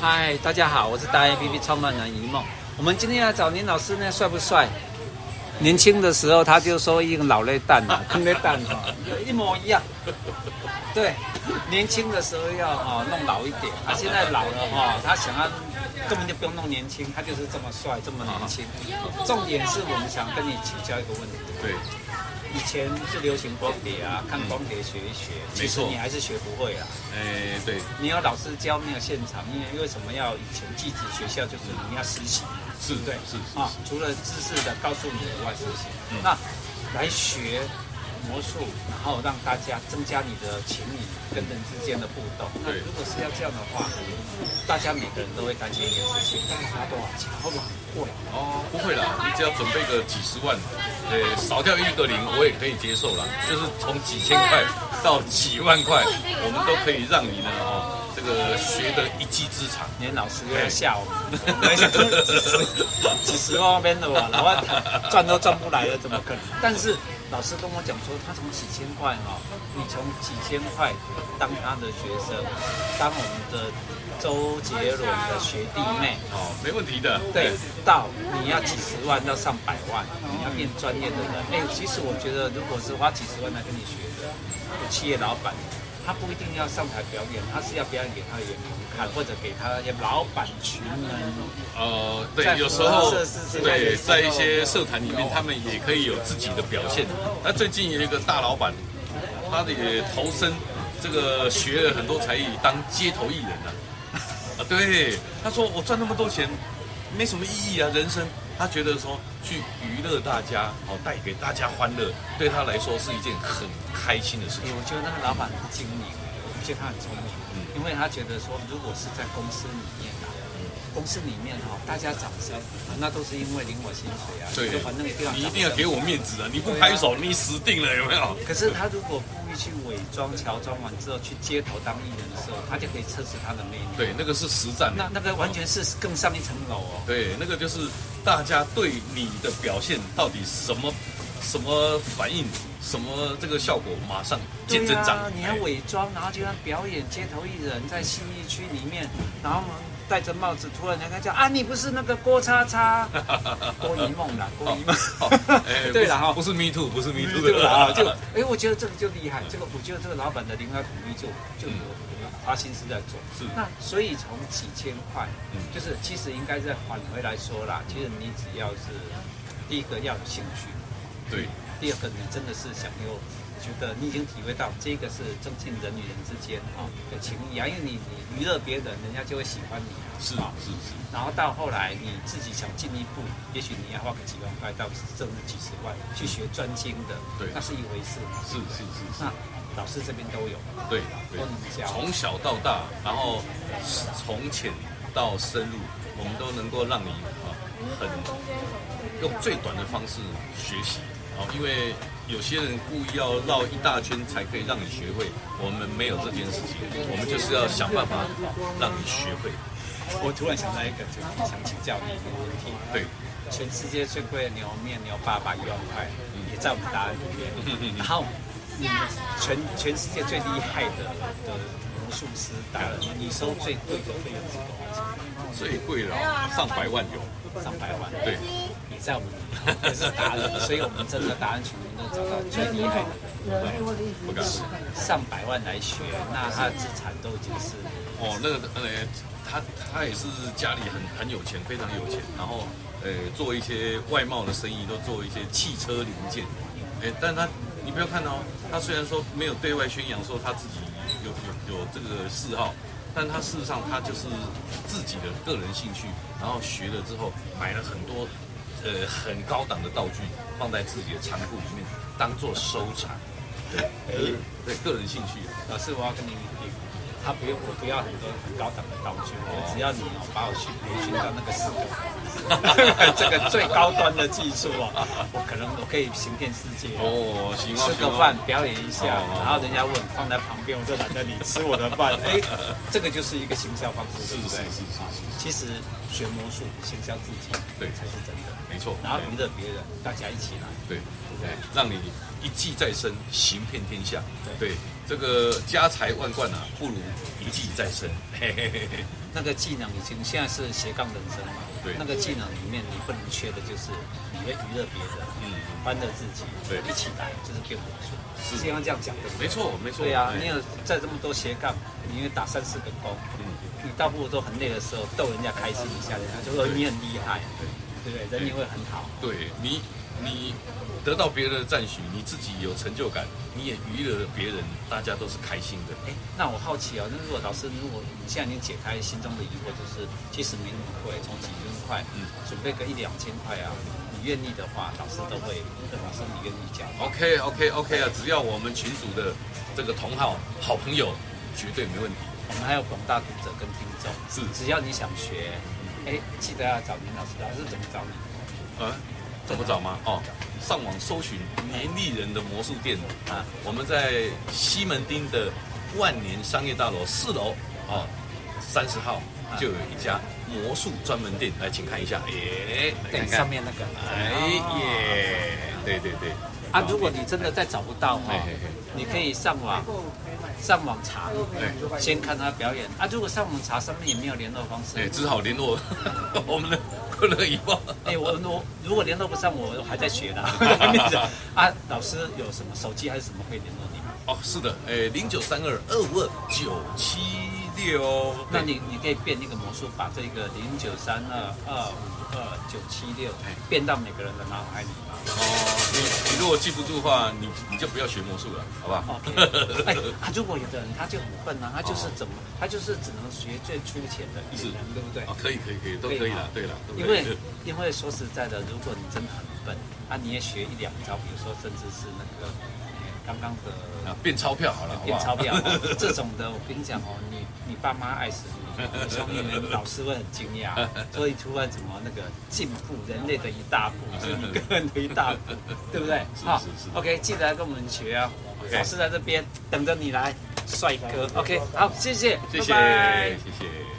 嗨，大家好，我是大 A P P 创办人一梦。我们今天来找林老师呢，帅不帅？年轻的时候他就说一个老泪蛋嘛，坑泪蛋哈，一模一样。对，年轻的时候要哈弄老一点，他、啊、现在老了哈，他想要根本就不用弄年轻，他就是这么帅，这么年轻。重点是我们想跟你请教一个问题。对。以前是流行光碟啊，看光碟学一学，嗯、其实你还是学不会啊。哎，对，你要老师教，没有现场，因为为什么要以前寄子学校就是你要实习，是对，是啊，除了知识的告诉你以外，实习，嗯、那来学。魔术，然后让大家增加你的情谊跟人之间的互动。那如果是要这样的话，大家每个人都会担心一件事情：花多少钱？会不会很贵？哦，不会啦，你只要准备个几十万，呃，少掉一个零，我也可以接受啦。就是从几千块到几万块，我们都可以让你呢，哦，这个学得一技之长。连老师又要吓我们，几十几十万边的哇，老万赚都赚不来了，怎么可能？但是。老师跟我讲说，他从几千块哈，你从几千块当他的学生，当我们的周杰伦的学弟妹哦，没问题的。对，到你要几十万到上百万，你要变专业的人。哎，其实我觉得，如果是花几十万来跟你学的，企业老板。他不一定要上台表演，他是要表演给他的员工看，或者给他的老板群们。呃，对，有时候对，在一些社团里面，他们也可以有自己的表现。那最近有一个大老板，他也投身这个学了很多才艺，当街头艺人啊。啊，对，他说我赚那么多钱，没什么意义啊，人生。他觉得说去娱乐大家，好带给大家欢乐，对他来说是一件很开心的事情。我觉得那个老板很精明，我觉得他很聪明，嗯，因为他觉得说，如果是在公司里面啊。公司里面哈，大家掌声，那都是因为领我薪水啊。对，反正你一定要给我面子啊！你不拍手，你死定了，有没有？可是他如果故意去伪装、乔装完之后去街头当艺人的时候，他就可以测试他的魅力。对，那个是实战。那那个完全是更上一层楼哦。对，那个就是大家对你的表现到底什么什么反应，什么这个效果，马上见真章。你要伪装，然后就像表演街头艺人，在信义区里面，然后呢？戴着帽子，突然人家叫啊，你不是那个郭叉叉，郭一梦啦，郭一梦。对了哈，不是 me too，不是 me too 的啊，就哎，我觉得这个就厉害，这个我觉得这个老板的灵感统一就就有花心思在做。是。那所以从几千块，就是其实应该再返回来说啦，其实你只要是第一个要有兴趣，对，第二个你真的是想有。觉得你已经体会到这个是增进人与人之间啊的情谊啊，因为你你娱乐别人，人家就会喜欢你啊。是啊，是是。然后到后来你自己想进一步，也许你要花个几万块到甚至几十万去学专精的，对，那是一回事。是是是。那老师这边都有，对，都能教。从小到大，然后从浅到深入，我们都能够让你啊，很用最短的方式学习啊，因为。有些人故意要绕一大圈才可以让你学会，我们没有这件事情，我们就是要想办法让你学会。我突然想到一个，就想请教你一个问题。对，全世界最贵的牛面牛爸爸一万块，也在我们答案里面。然后，全全世界最厉害的的魔术师达人，你收最贵的费用是多少钱？最贵了上百万有，上百万。对。在我们也是达人，所以我们真的达人群能够找到最厉害的，对，不敢上百万来学，那他的资产都已经是哦，那个呃，他他也是家里很很有钱，非常有钱，然后呃做一些外贸的生意，都做一些汽车零件，哎，但他你不要看哦，他虽然说没有对外宣扬说他自己有有有这个嗜好，但他事实上他就是自己的个人兴趣，然后学了之后买了很多。呃，很高档的道具放在自己的仓库里面，当做收藏。对，呃，对，个人兴趣。老师，我要跟你提，他不用，我不要很多很高档的道具，我只要你把我去培训到那个四个，这个最高端的技术啊，我可能我可以行骗世界。哦，行啊，吃个饭表演一下，然后人家问放在旁边，我就懒得理吃我的饭。哎，这个就是一个行销方式，是不是？是是是。其实学魔术，行销自己，对，才是真的。没错，然后娱乐别人，大家一起来，对，对，让你一技在身，行骗天下，对，这个家财万贯啊，不如一技在身。嘿嘿嘿嘿。那个技能已经现在是斜杠人生嘛？对。那个技能里面你不能缺的就是你会娱乐别人，嗯，欢乐自己，对，一起来就是变魔术。是这样这样讲的。没错，没错。对啊，你有在这么多斜杠，你会打三四个工，嗯，你倒不如都很累的时候逗人家开心一下，人家就说你很厉害，对，对不对？人也会很好。对你，你。得到别人的赞许，你自己有成就感，你也娱乐了别人，大家都是开心的。哎，那我好奇哦，那如果老师，如果你现在已经解开心中的疑惑，就是其实没那么贵，从几千块，嗯，准备个一两千块啊，你愿意的话，老师都会，老师你愿意讲？OK OK OK 啊，只要我们群组的这个同好好朋友，绝对没问题。我们还有广大读者跟听众，是，只要你想学，哎，记得要找林老师，老师怎么找你？啊？这么找吗？哦，上网搜寻年丽人的魔术店啊，我们在西门町的万年商业大楼四楼哦，三十号就有一家魔术专门店，来，请看一下，哎，对，上面那个，哎耶，对对对，啊，如果你真的再找不到哈，你可以上网。上网查，对先看他表演啊。如果上网查上面也没有联络方式，哎，只好联络 我们的快乐以报。哎，我我如果联络不上，我还在学呢。啊，老师有什么手机还是什么可以联络你吗？哦，是的，哎，零九三二二五二九七六。那你你可以变一个魔术，把这个零九三二二五二九七六变到每个人的脑海里吗？哦，你你如果记不住的话，你你就不要学魔术了，好不好？OK。哎，啊，如果有的人他就很笨啊，他就是怎么，他就是只能学最粗浅的语言，对不对？哦，可以可以可以，都可以了，对了。因为因为说实在的，如果你真的很笨啊，你也学一两招，比如说甚至是那个刚刚的啊，变钞票好了，变钞票 这种的，我跟你讲哦，你你爸妈爱死你。兄弟们，老师会很惊讶，所以突然怎么那个进步，人类的一大步，是你个人的一大步，对不对？好是是是，OK，记得来跟我们学啊，Okay. 老师在这边等着你来，帅哥，OK，好，谢谢，谢谢，拜拜谢谢。